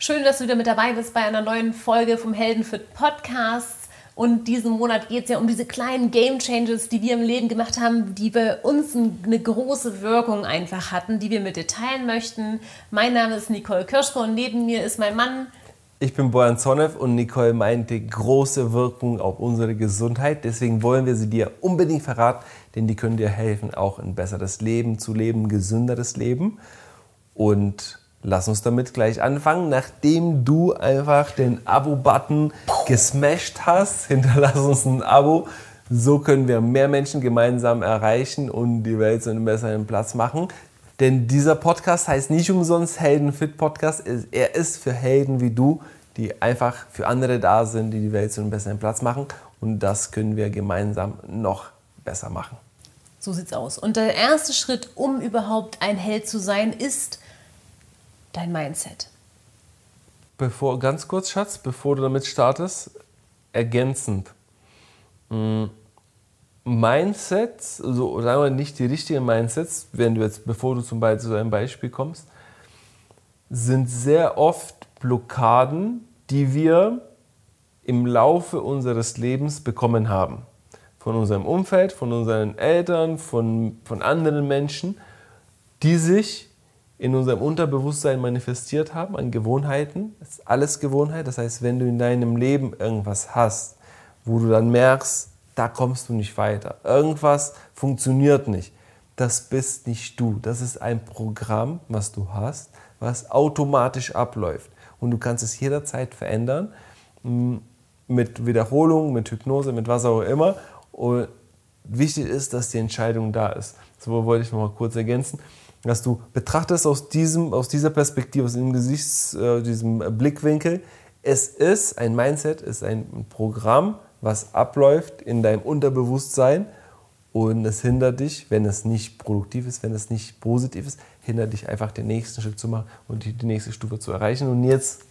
Schön, dass du wieder mit dabei bist bei einer neuen Folge vom Heldenfit Podcast. Und diesen Monat geht es ja um diese kleinen Game Changes, die wir im Leben gemacht haben, die bei uns eine große Wirkung einfach hatten, die wir mit dir teilen möchten. Mein Name ist Nicole Kirschko und neben mir ist mein Mann. Ich bin Bojan Zonev und Nicole meinte große Wirkung auf unsere Gesundheit. Deswegen wollen wir sie dir unbedingt verraten, denn die können dir helfen, auch ein besseres Leben zu leben, ein gesünderes Leben. Und Lass uns damit gleich anfangen. Nachdem du einfach den Abo-Button gesmashed hast, hinterlass uns ein Abo. So können wir mehr Menschen gemeinsam erreichen und die Welt zu einem besseren Platz machen. Denn dieser Podcast heißt nicht umsonst Heldenfit Podcast. Er ist für Helden wie du, die einfach für andere da sind, die die Welt zu einem besseren Platz machen. Und das können wir gemeinsam noch besser machen. So sieht's aus. Und der erste Schritt, um überhaupt ein Held zu sein, ist, dein Mindset? Bevor, ganz kurz, Schatz, bevor du damit startest, ergänzend. Mm, Mindsets, also sagen wir nicht die richtigen Mindsets, wenn du jetzt, bevor du zum Beispiel zu einem Beispiel kommst, sind sehr oft Blockaden, die wir im Laufe unseres Lebens bekommen haben. Von unserem Umfeld, von unseren Eltern, von, von anderen Menschen, die sich in unserem Unterbewusstsein manifestiert haben, an Gewohnheiten. Das ist alles Gewohnheit. Das heißt, wenn du in deinem Leben irgendwas hast, wo du dann merkst, da kommst du nicht weiter, irgendwas funktioniert nicht, das bist nicht du. Das ist ein Programm, was du hast, was automatisch abläuft. Und du kannst es jederzeit verändern, mit Wiederholung, mit Hypnose, mit was auch immer. Und wichtig ist, dass die Entscheidung da ist. So wollte ich noch mal kurz ergänzen dass du betrachtest aus, diesem, aus dieser Perspektive, aus diesem Gesichts, äh, diesem Blickwinkel, es ist ein Mindset, ist ein Programm, was abläuft in deinem Unterbewusstsein und es hindert dich, wenn es nicht produktiv ist, wenn es nicht positiv ist, hindert dich einfach den nächsten Schritt zu machen und die, die nächste Stufe zu erreichen. Und jetzt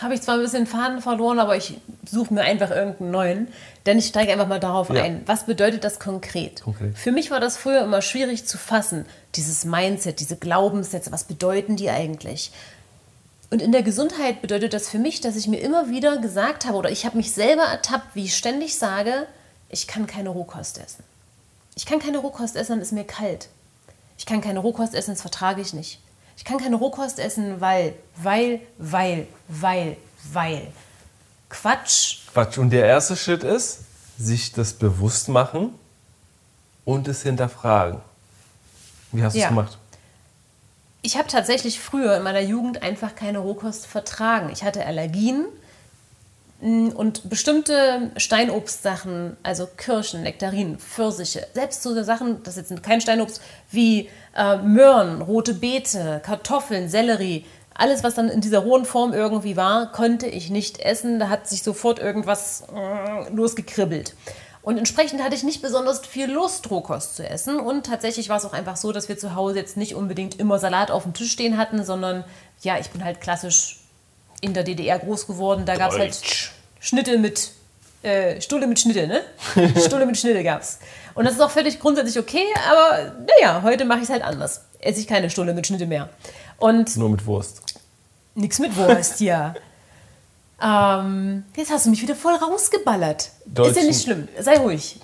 habe ich zwar ein bisschen Faden verloren, aber ich suche mir einfach irgendeinen neuen, denn ich steige einfach mal darauf ja. ein. Was bedeutet das konkret? konkret? Für mich war das früher immer schwierig zu fassen, dieses Mindset, diese Glaubenssätze, was bedeuten die eigentlich? Und in der Gesundheit bedeutet das für mich, dass ich mir immer wieder gesagt habe oder ich habe mich selber ertappt, wie ich ständig sage, ich kann keine Rohkost essen. Ich kann keine Rohkost essen, dann ist mir kalt. Ich kann keine Rohkost essen, das vertrage ich nicht. Ich kann keine Rohkost essen, weil, weil, weil, weil, weil. Quatsch. Quatsch. Und der erste Schritt ist, sich das bewusst machen und es hinterfragen. Wie hast du es gemacht? Ich habe tatsächlich früher in meiner Jugend einfach keine Rohkost vertragen. Ich hatte Allergien und bestimmte Steinobstsachen, also Kirschen, Nektarinen, Pfirsiche, selbst so Sachen, das ist jetzt kein Steinobst, wie äh, Möhren, rote Beete, Kartoffeln, Sellerie, alles, was dann in dieser rohen Form irgendwie war, konnte ich nicht essen. Da hat sich sofort irgendwas äh, losgekribbelt. Und entsprechend hatte ich nicht besonders viel Lust, Rohkost zu essen. Und tatsächlich war es auch einfach so, dass wir zu Hause jetzt nicht unbedingt immer Salat auf dem Tisch stehen hatten, sondern ja, ich bin halt klassisch in der DDR groß geworden. Da gab es halt Schnitte mit, äh, Stulle mit Schnitte, ne? Stulle mit Schnitte gab es. Und das ist auch völlig grundsätzlich okay, aber naja, heute mache ich es halt anders. Esse ich keine Stulle mit Schnitte mehr. Und Nur mit Wurst. Nix mit Wurst, ja. Ähm, jetzt hast du mich wieder voll rausgeballert. Deutschen. Ist ja nicht schlimm. Sei ruhig.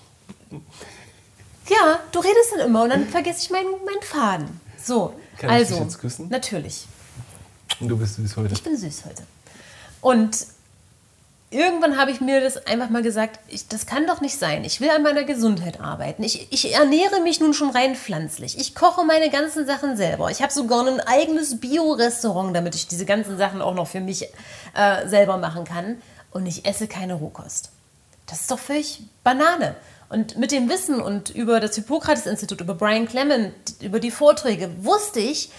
Ja, du redest dann immer und dann vergesse ich meinen, meinen Faden. So, Kann also. Ich dich jetzt küssen? Natürlich. Und du bist süß heute. Ich bin süß heute. Und irgendwann habe ich mir das einfach mal gesagt, ich, das kann doch nicht sein. Ich will an meiner Gesundheit arbeiten. Ich, ich ernähre mich nun schon rein pflanzlich. Ich koche meine ganzen Sachen selber. Ich habe sogar ein eigenes Bio-Restaurant, damit ich diese ganzen Sachen auch noch für mich äh, selber machen kann. Und ich esse keine Rohkost. Das ist doch völlig Banane. Und mit dem Wissen und über das Hippokrates-Institut, über Brian Clement, über die Vorträge, wusste ich,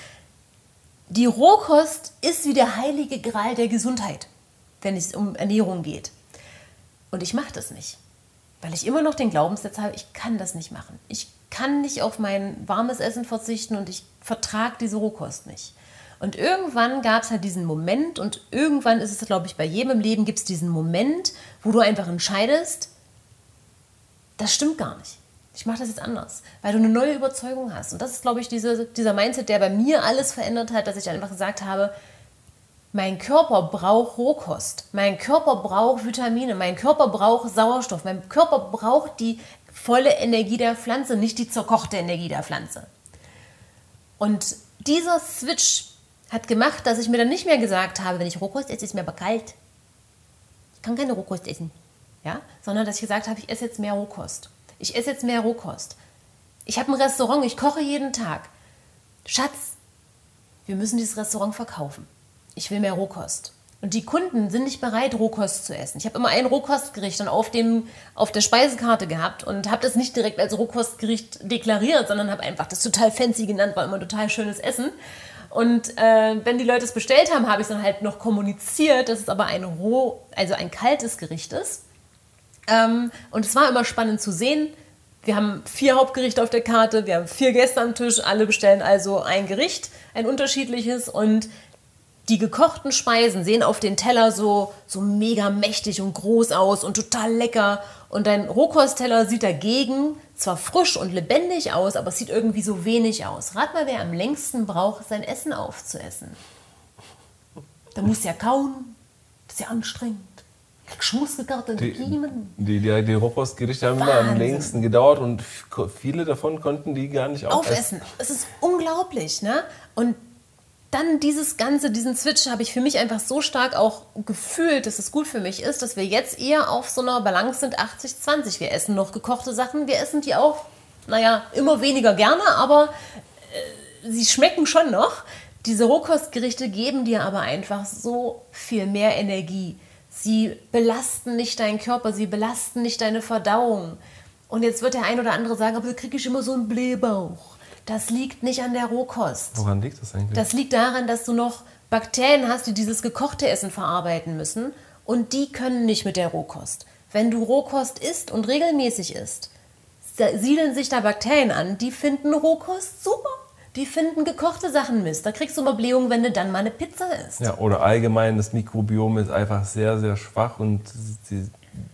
die Rohkost ist wie der heilige Gral der Gesundheit wenn es um Ernährung geht. Und ich mache das nicht, weil ich immer noch den Glaubenssatz habe, ich kann das nicht machen. Ich kann nicht auf mein warmes Essen verzichten und ich vertrage diese Rohkost nicht. Und irgendwann gab es halt diesen Moment und irgendwann ist es, glaube ich, bei jedem im Leben gibt es diesen Moment, wo du einfach entscheidest, das stimmt gar nicht. Ich mache das jetzt anders, weil du eine neue Überzeugung hast. Und das ist, glaube ich, diese, dieser Mindset, der bei mir alles verändert hat, dass ich einfach gesagt habe, Mein Körper braucht Rohkost. Mein Körper braucht Vitamine. Mein Körper braucht Sauerstoff. Mein Körper braucht die volle Energie der Pflanze, nicht die zerkochte Energie der Pflanze. Und dieser Switch hat gemacht, dass ich mir dann nicht mehr gesagt habe, wenn ich Rohkost esse, ist mir aber kalt. Ich kann keine Rohkost essen. Ja? Sondern dass ich gesagt habe, ich esse jetzt mehr Rohkost. Ich esse jetzt mehr Rohkost. Ich habe ein Restaurant, ich koche jeden Tag. Schatz, wir müssen dieses Restaurant verkaufen. Ich will mehr Rohkost. Und die Kunden sind nicht bereit, Rohkost zu essen. Ich habe immer ein Rohkostgericht dann auf, dem, auf der Speisekarte gehabt und habe das nicht direkt als Rohkostgericht deklariert, sondern habe einfach das total fancy genannt, war immer total schönes Essen. Und äh, wenn die Leute es bestellt haben, habe ich dann halt noch kommuniziert, dass es aber ein roh, also ein kaltes Gericht ist. Ähm, und es war immer spannend zu sehen. Wir haben vier Hauptgerichte auf der Karte, wir haben vier Gäste am Tisch, alle bestellen also ein Gericht, ein unterschiedliches und die gekochten Speisen sehen auf den Teller so, so mega mächtig und groß aus und total lecker. Und dein Rohkostteller sieht dagegen zwar frisch und lebendig aus, aber es sieht irgendwie so wenig aus. Rat mal, wer am längsten braucht, sein Essen aufzuessen. Da muss ja kauen. Das ist ja anstrengend. Schmutzgegartelte die. Die, die, die Rohkostgerichte haben Wahnsinn. immer am längsten gedauert und viele davon konnten die gar nicht aufessen. aufessen. Es ist unglaublich, ne? Und dann dieses Ganze, diesen Switch habe ich für mich einfach so stark auch gefühlt, dass es gut für mich ist, dass wir jetzt eher auf so einer Balance sind 80-20. Wir essen noch gekochte Sachen, wir essen die auch, naja, immer weniger gerne, aber äh, sie schmecken schon noch. Diese Rohkostgerichte geben dir aber einfach so viel mehr Energie. Sie belasten nicht deinen Körper, sie belasten nicht deine Verdauung. Und jetzt wird der ein oder andere sagen, aber kriege ich immer so einen Blähbauch. Das liegt nicht an der Rohkost. Woran liegt das eigentlich? Das liegt daran, dass du noch Bakterien hast, die dieses gekochte Essen verarbeiten müssen und die können nicht mit der Rohkost. Wenn du Rohkost isst und regelmäßig isst, siedeln sich da Bakterien an, die finden Rohkost super. Die finden gekochte Sachen Mist. Da kriegst du mal Blähungen, wenn du dann mal eine Pizza isst. Ja, oder allgemein das Mikrobiom ist einfach sehr, sehr schwach und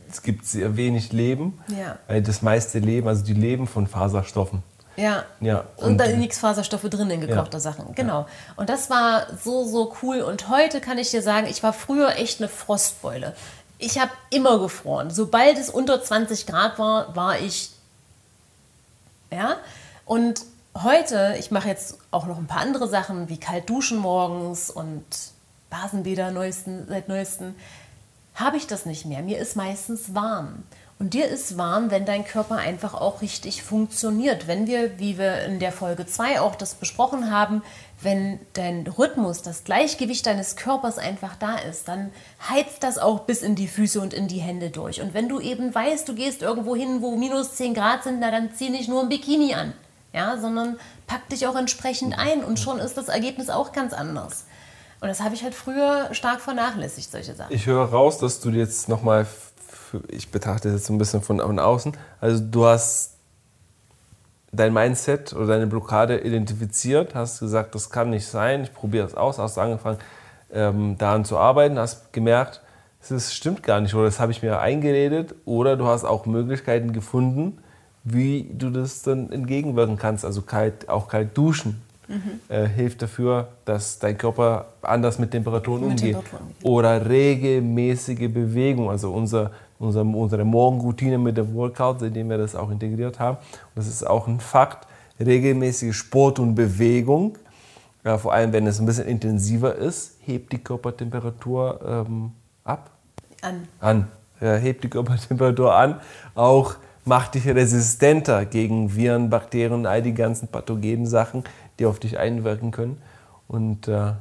es gibt sehr wenig Leben. Ja. Weil das meiste Leben, also die leben von Faserstoffen. Ja. ja. Und, und da sind nichts Faserstoffe drin in gekochter ja. Sachen. Genau. Ja. Und das war so, so cool. Und heute kann ich dir sagen, ich war früher echt eine Frostbeule. Ich habe immer gefroren. Sobald es unter 20 Grad war, war ich. Ja. Und heute, ich mache jetzt auch noch ein paar andere Sachen, wie kalt duschen morgens und Basenbäder neuesten, seit neuestem, habe ich das nicht mehr. Mir ist meistens warm. Und dir ist warm, wenn dein Körper einfach auch richtig funktioniert. Wenn wir, wie wir in der Folge 2 auch das besprochen haben, wenn dein Rhythmus, das Gleichgewicht deines Körpers einfach da ist, dann heizt das auch bis in die Füße und in die Hände durch. Und wenn du eben weißt, du gehst irgendwo hin, wo minus 10 Grad sind, na dann zieh nicht nur ein Bikini an, ja, sondern pack dich auch entsprechend ein und schon ist das Ergebnis auch ganz anders. Und das habe ich halt früher stark vernachlässigt, solche Sachen. Ich höre raus, dass du jetzt nochmal ich betrachte das jetzt so ein bisschen von, außen. Also du hast dein Mindset oder deine Blockade identifiziert, hast gesagt, das kann nicht sein, ich probiere das aus, hast angefangen ähm, daran zu arbeiten, hast gemerkt, es stimmt gar nicht oder das habe ich mir eingeredet oder du hast auch Möglichkeiten gefunden, wie du das dann entgegenwirken kannst, also kalt, auch kalt duschen. Mhm. Äh, hilft dafür, dass dein Körper anders mit Temperaturen mit umgeht. Temperaturen. Oder regelmäßige Bewegung. Also unser unser, unsere Morgenroutine mit dem Workout, seitdem wir das auch integriert haben. Und das ist auch ein Fakt. Regelmäßige Sport und Bewegung, ja, vor allem wenn es ein bisschen intensiver ist, hebt die Körpertemperatur ähm, ab. An. An. Ja, hebt die Körpertemperatur an. Auch macht dich resistenter gegen Viren, Bakterien, all die ganzen pathogenen Sachen, die auf dich einwirken können. Und äh,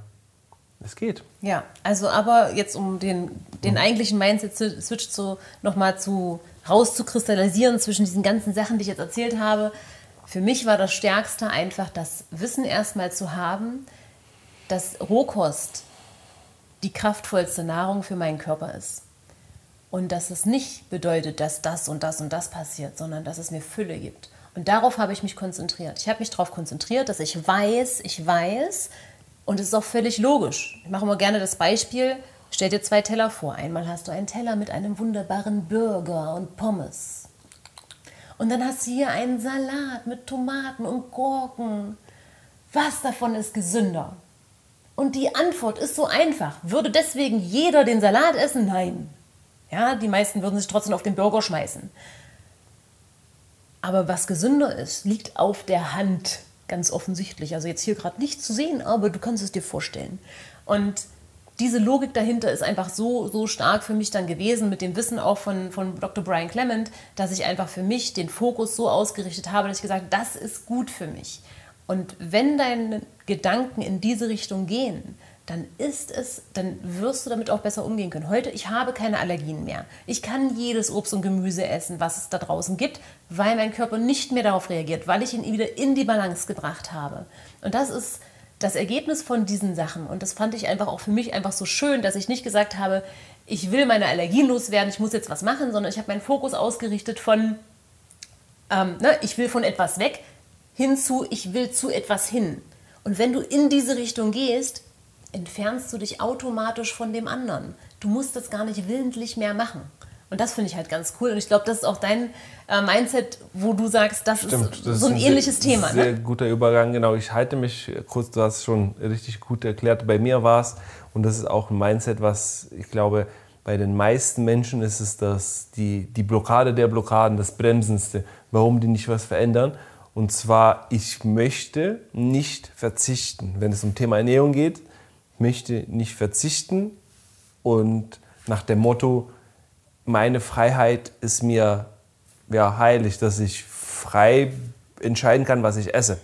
es geht. Ja, also aber jetzt um den, den eigentlichen Mindset-Switch zu, nochmal zu, rauszukristallisieren zwischen diesen ganzen Sachen, die ich jetzt erzählt habe. Für mich war das Stärkste einfach das Wissen erstmal zu haben, dass Rohkost die kraftvollste Nahrung für meinen Körper ist. Und dass es nicht bedeutet, dass das und das und das passiert, sondern dass es mir Fülle gibt. Und darauf habe ich mich konzentriert. Ich habe mich darauf konzentriert, dass ich weiß, ich weiß, und es ist auch völlig logisch. Ich mache immer gerne das Beispiel, stell dir zwei Teller vor. Einmal hast du einen Teller mit einem wunderbaren Burger und Pommes. Und dann hast du hier einen Salat mit Tomaten und Gurken. Was davon ist gesünder? Und die Antwort ist so einfach. Würde deswegen jeder den Salat essen? Nein. Ja, die meisten würden sich trotzdem auf den Burger schmeißen. Aber was gesünder ist, liegt auf der Hand, ganz offensichtlich. Also jetzt hier gerade nicht zu sehen, aber du kannst es dir vorstellen. Und diese Logik dahinter ist einfach so, so stark für mich dann gewesen, mit dem Wissen auch von, von Dr. Brian Clement, dass ich einfach für mich den Fokus so ausgerichtet habe, dass ich gesagt habe, das ist gut für mich. Und wenn deine Gedanken in diese Richtung gehen, dann ist es, dann wirst du damit auch besser umgehen können. Heute, ich habe keine Allergien mehr. Ich kann jedes Obst und Gemüse essen, was es da draußen gibt, weil mein Körper nicht mehr darauf reagiert, weil ich ihn wieder in die Balance gebracht habe. Und das ist das Ergebnis von diesen Sachen. Und das fand ich einfach auch für mich einfach so schön, dass ich nicht gesagt habe, ich will meine Allergien loswerden, ich muss jetzt was machen, sondern ich habe meinen Fokus ausgerichtet von, ähm, ne, ich will von etwas weg hinzu, ich will zu etwas hin. Und wenn du in diese Richtung gehst, entfernst du dich automatisch von dem anderen. Du musst das gar nicht willentlich mehr machen. Und das finde ich halt ganz cool. Und ich glaube, das ist auch dein äh, Mindset, wo du sagst, das Stimmt, ist das so ein, ist ein ähnliches sehr, Thema. Sehr ne? guter Übergang, genau. Ich halte mich kurz, du hast es schon richtig gut erklärt. Bei mir war es, und das ist auch ein Mindset, was ich glaube, bei den meisten Menschen ist es das, die, die Blockade der Blockaden, das Bremsendste, warum die nicht was verändern. Und zwar, ich möchte nicht verzichten. Wenn es um Thema Ernährung geht, möchte nicht verzichten und nach dem Motto, meine Freiheit ist mir ja, heilig, dass ich frei entscheiden kann, was ich esse.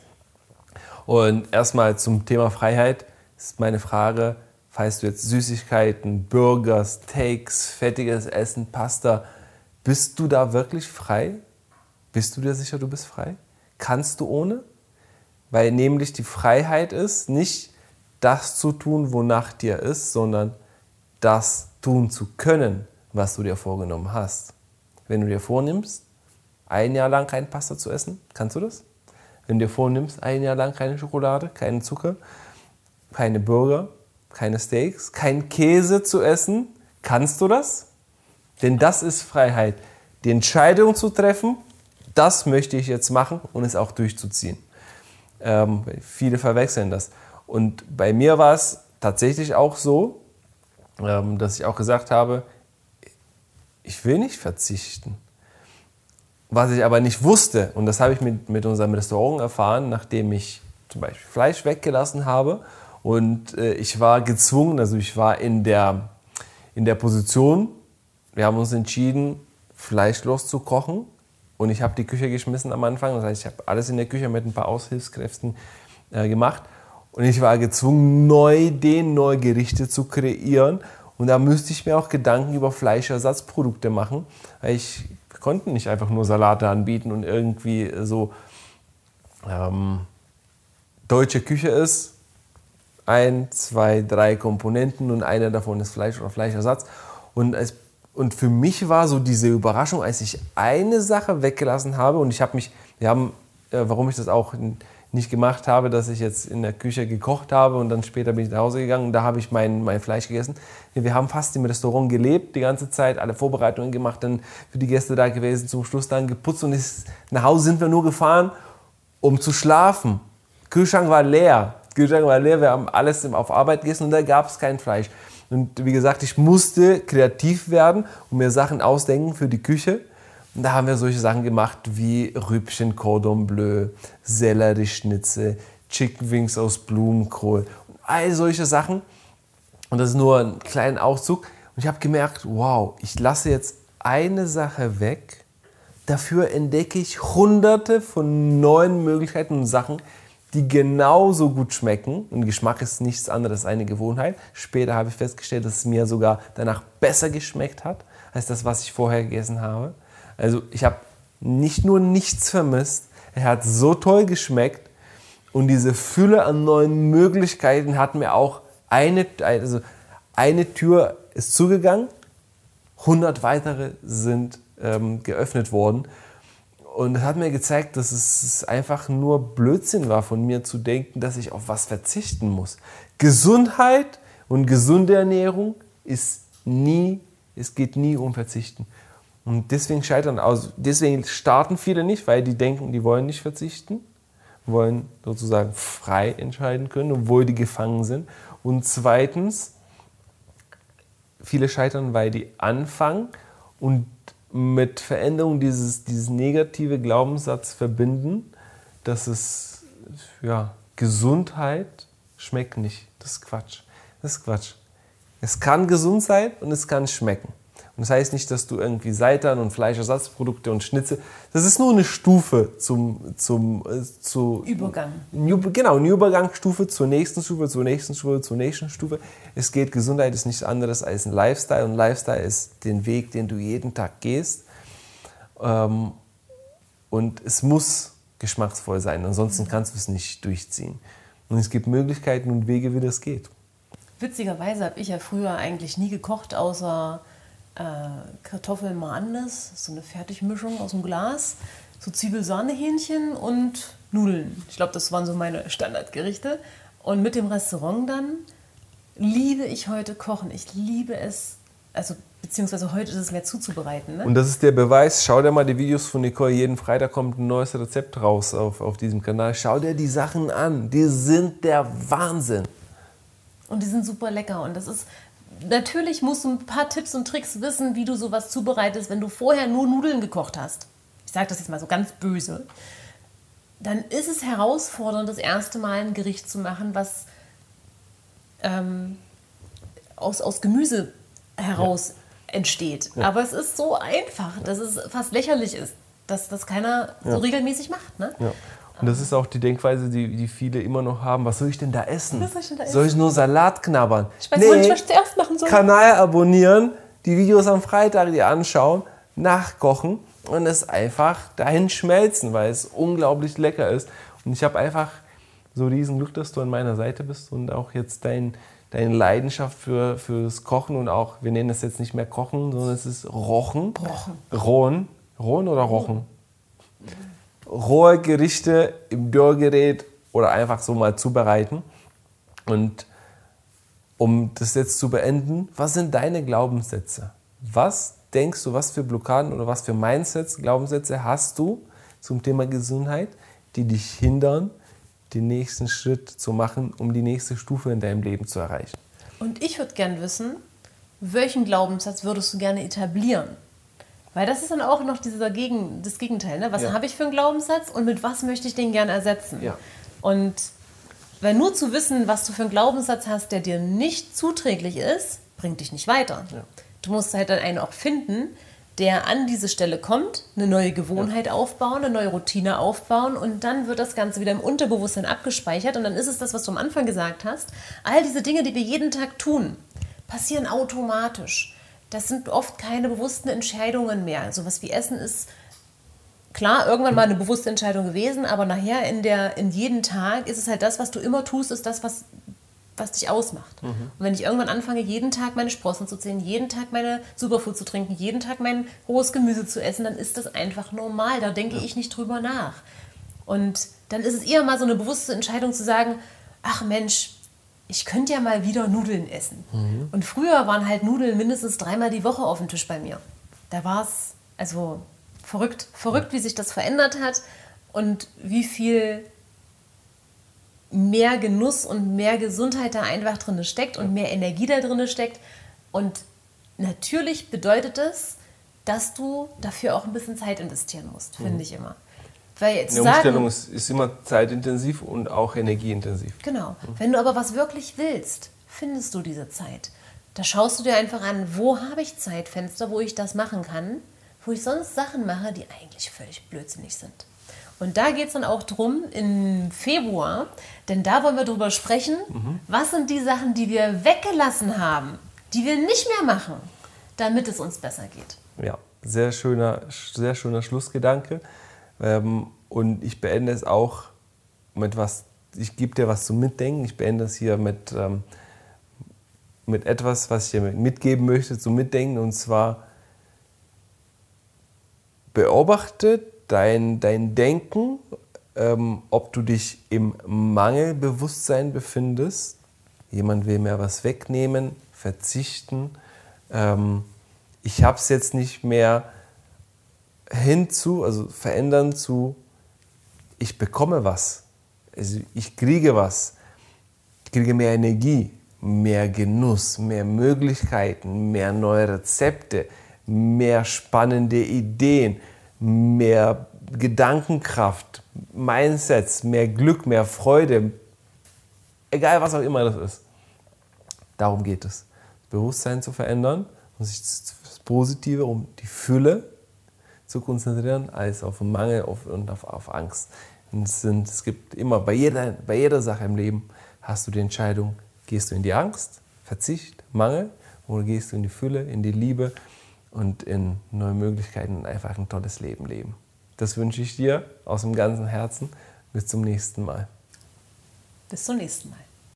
Und erstmal zum Thema Freiheit ist meine Frage, falls du jetzt Süßigkeiten, Burger, Steaks, fettiges Essen, Pasta, bist du da wirklich frei? Bist du dir sicher, du bist frei? Kannst du ohne? Weil nämlich die Freiheit ist, nicht das zu tun, wonach dir ist, sondern das tun zu können, was du dir vorgenommen hast. Wenn du dir vornimmst, ein Jahr lang kein Pasta zu essen, kannst du das? Wenn du dir vornimmst, ein Jahr lang keine Schokolade, keinen Zucker, keine Burger, keine Steaks, kein Käse zu essen, kannst du das? Denn das ist Freiheit. Die Entscheidung zu treffen, das möchte ich jetzt machen und es auch durchzuziehen. Ähm, viele verwechseln das. Und bei mir war es tatsächlich auch so, ähm, dass ich auch gesagt habe, ich will nicht verzichten. Was ich aber nicht wusste, und das habe ich mit, mit unserem Restaurant erfahren, nachdem ich zum Beispiel Fleisch weggelassen habe. Und äh, ich war gezwungen, also ich war in der, in der Position, wir haben uns entschieden, fleischlos zu kochen und ich habe die Küche geschmissen am Anfang, das heißt, ich habe alles in der Küche mit ein paar Aushilfskräften äh, gemacht und ich war gezwungen, neu den neue Gerichte zu kreieren. Und da müsste ich mir auch Gedanken über Fleischersatzprodukte machen. Weil ich konnte nicht einfach nur Salate anbieten und irgendwie so ähm, deutsche Küche ist. Ein, zwei, drei Komponenten und einer davon ist Fleisch oder Fleischersatz. Und, es, und für mich war so diese Überraschung, als ich eine Sache weggelassen habe und ich habe mich, wir haben, äh, warum ich das auch nicht gemacht habe, dass ich jetzt in der Küche gekocht habe und dann später bin ich nach Hause gegangen und da habe ich mein, mein Fleisch gegessen. Wir haben fast im Restaurant gelebt, die ganze Zeit, alle Vorbereitungen gemacht, dann für die Gäste da gewesen, zum Schluss dann geputzt und ist, nach Hause sind wir nur gefahren, um zu schlafen. Kühlschrank war leer. Kühlschrank war leer, wir haben alles auf Arbeit gegessen und da gab es kein Fleisch. Und wie gesagt, ich musste kreativ werden und mir Sachen ausdenken für die Küche. Und da haben wir solche Sachen gemacht wie Rübchen Cordon Bleu, Sellerieschnitze, Chicken Wings aus Blumenkohl und all solche Sachen. Und das ist nur ein kleiner Auszug. Und ich habe gemerkt, wow, ich lasse jetzt eine Sache weg. Dafür entdecke ich hunderte von neuen Möglichkeiten und Sachen, die genauso gut schmecken. Und Geschmack ist nichts anderes als eine Gewohnheit. Später habe ich festgestellt, dass es mir sogar danach besser geschmeckt hat, als das, was ich vorher gegessen habe. Also ich habe nicht nur nichts vermisst, er hat so toll geschmeckt und diese Fülle an neuen Möglichkeiten hat mir auch eine, also eine Tür ist zugegangen, 100 weitere sind ähm, geöffnet worden. Und das hat mir gezeigt, dass es einfach nur Blödsinn war von mir zu denken, dass ich auf was verzichten muss. Gesundheit und gesunde Ernährung ist nie, es geht nie um Verzichten. Und deswegen scheitern, also deswegen starten viele nicht, weil die denken, die wollen nicht verzichten, wollen sozusagen frei entscheiden können, obwohl die gefangen sind. Und zweitens, viele scheitern, weil die anfangen und mit Veränderung dieses, dieses negative Glaubenssatz verbinden, dass es ja, Gesundheit schmeckt nicht. Das ist Quatsch. Das ist Quatsch. Es kann gesund sein und es kann schmecken. Und das heißt nicht, dass du irgendwie Seitan und Fleischersatzprodukte und Schnitzel, das ist nur eine Stufe zum, zum äh, zu, Übergang. Genau, eine Übergangsstufe zur nächsten Stufe, zur nächsten Stufe, zur nächsten Stufe. Es geht, Gesundheit ist nichts anderes als ein Lifestyle und Lifestyle ist den Weg, den du jeden Tag gehst. Ähm, und es muss geschmacksvoll sein, ansonsten kannst du es nicht durchziehen. Und es gibt Möglichkeiten und Wege, wie das geht. Witzigerweise habe ich ja früher eigentlich nie gekocht, außer Kartoffeln mal anders, so eine Fertigmischung aus dem Glas, so Zwiebelsahnehähnchen und Nudeln. Ich glaube, das waren so meine Standardgerichte. Und mit dem Restaurant dann liebe ich heute Kochen. Ich liebe es, also beziehungsweise heute ist es mehr zuzubereiten. Ne? Und das ist der Beweis. Schau dir mal die Videos von Nicole. Jeden Freitag kommt ein neues Rezept raus auf, auf diesem Kanal. Schau dir die Sachen an. Die sind der Wahnsinn. Und die sind super lecker. Und das ist, natürlich musst du ein paar Tipps und Tricks wissen, wie du sowas zubereitest, wenn du vorher nur Nudeln gekocht hast. Ich sage das jetzt mal so ganz böse. Dann ist es herausfordernd, das erste Mal ein Gericht zu machen, was ähm, aus, aus Gemüse heraus ja. entsteht. Ja. Aber es ist so einfach, dass es fast lächerlich ist, dass das keiner ja. so regelmäßig macht. Ne? Und das ist auch die Denkweise, die, die viele immer noch haben. Was soll ich denn da essen? Was soll ich, denn da essen? Soll ich nur Salat knabbern? Ich weiß nee, nicht, was ich zuerst machen soll. Kanal abonnieren, die Videos am Freitag dir anschauen, nachkochen und es einfach dahin schmelzen, weil es unglaublich lecker ist. Und ich habe einfach so riesen Glück, dass du an meiner Seite bist und auch jetzt dein, deine Leidenschaft für, für das Kochen und auch, wir nennen es jetzt nicht mehr Kochen, sondern es ist Rochen. Rochen. Rohen. Rohen oder Rochen? Rohe Gerichte im Dörrgerät oder einfach so mal zubereiten. Und um das jetzt zu beenden, was sind deine Glaubenssätze? Was denkst du, was für Blockaden oder was für Mindsets, Glaubenssätze hast du zum Thema Gesundheit, die dich hindern, den nächsten Schritt zu machen, um die nächste Stufe in deinem Leben zu erreichen? Und ich würde gerne wissen, welchen Glaubenssatz würdest du gerne etablieren? Weil das ist dann auch noch dieser Gegen, das Gegenteil. Ne? Was ja. habe ich für einen Glaubenssatz und mit was möchte ich den gerne ersetzen? Ja. Und weil nur zu wissen, was du für einen Glaubenssatz hast, der dir nicht zuträglich ist, bringt dich nicht weiter. Ja. Du musst halt dann einen auch finden, der an diese Stelle kommt, eine neue Gewohnheit ja. aufbauen, eine neue Routine aufbauen und dann wird das Ganze wieder im Unterbewusstsein abgespeichert und dann ist es das, was du am Anfang gesagt hast. All diese Dinge, die wir jeden Tag tun, passieren automatisch das sind oft keine bewussten Entscheidungen mehr. Sowas wie Essen ist klar irgendwann mal eine bewusste Entscheidung gewesen, aber nachher in, der, in jeden Tag ist es halt das, was du immer tust, ist das, was, was dich ausmacht. Mhm. Und wenn ich irgendwann anfange, jeden Tag meine Sprossen zu zählen, jeden Tag meine Superfood zu trinken, jeden Tag mein rohes Gemüse zu essen, dann ist das einfach normal. Da denke ja. ich nicht drüber nach. Und dann ist es eher mal so eine bewusste Entscheidung zu sagen, ach Mensch, ich könnte ja mal wieder Nudeln essen. Mhm. Und früher waren halt Nudeln mindestens dreimal die Woche auf dem Tisch bei mir. Da war es also verrückt, verrückt, wie sich das verändert hat und wie viel mehr Genuss und mehr Gesundheit da einfach drin steckt und mehr Energie da drin steckt. Und natürlich bedeutet es, dass du dafür auch ein bisschen Zeit investieren musst, finde mhm. ich immer. Weil Eine sagen, Umstellung ist, ist, immer zeitintensiv und auch energieintensiv. Genau. Wenn du aber was wirklich willst, findest du diese Zeit. Da schaust du dir einfach an, wo habe ich Zeitfenster, wo ich das machen kann, wo ich sonst Sachen mache, die eigentlich völlig blödsinnig sind. Und da geht es dann auch drum im Februar, denn da wollen wir darüber sprechen, mhm. was sind die Sachen, die wir weggelassen haben, die wir nicht mehr machen, damit es uns besser geht. Ja, sehr schöner, sehr schöner Schlussgedanke. Ähm, und ich beende es auch mit was, ich gebe dir was zum Mitdenken. Ich beende es hier mit, ähm, mit etwas, was ich dir mitgeben möchte zum Mitdenken. Und zwar beobachte dein, dein Denken, ähm, ob du dich im Mangelbewusstsein befindest. Jemand will mir was wegnehmen, verzichten. Ähm, ich habe es jetzt nicht mehr hinzu, also verändern zu, ich bekomme was, also ich kriege was, ich kriege mehr Energie, mehr Genuss, mehr Möglichkeiten, mehr neue Rezepte, mehr spannende Ideen, mehr Gedankenkraft, Mindsets, mehr Glück, mehr Freude, egal was auch immer das ist. Darum geht es. Bewusstsein zu verändern und sich das Positive, um die Fülle zu konzentrieren, als auf Mangel und auf, auf Angst. Es, sind, es gibt immer, bei jeder, bei jeder Sache im Leben hast du die Entscheidung, gehst du in die Angst, Verzicht, Mangel oder gehst du in die Fülle, in die Liebe und in neue Möglichkeiten und einfach ein tolles Leben leben. Das wünsche ich dir aus dem ganzen Herzen. Bis zum nächsten Mal. Bis zum nächsten Mal.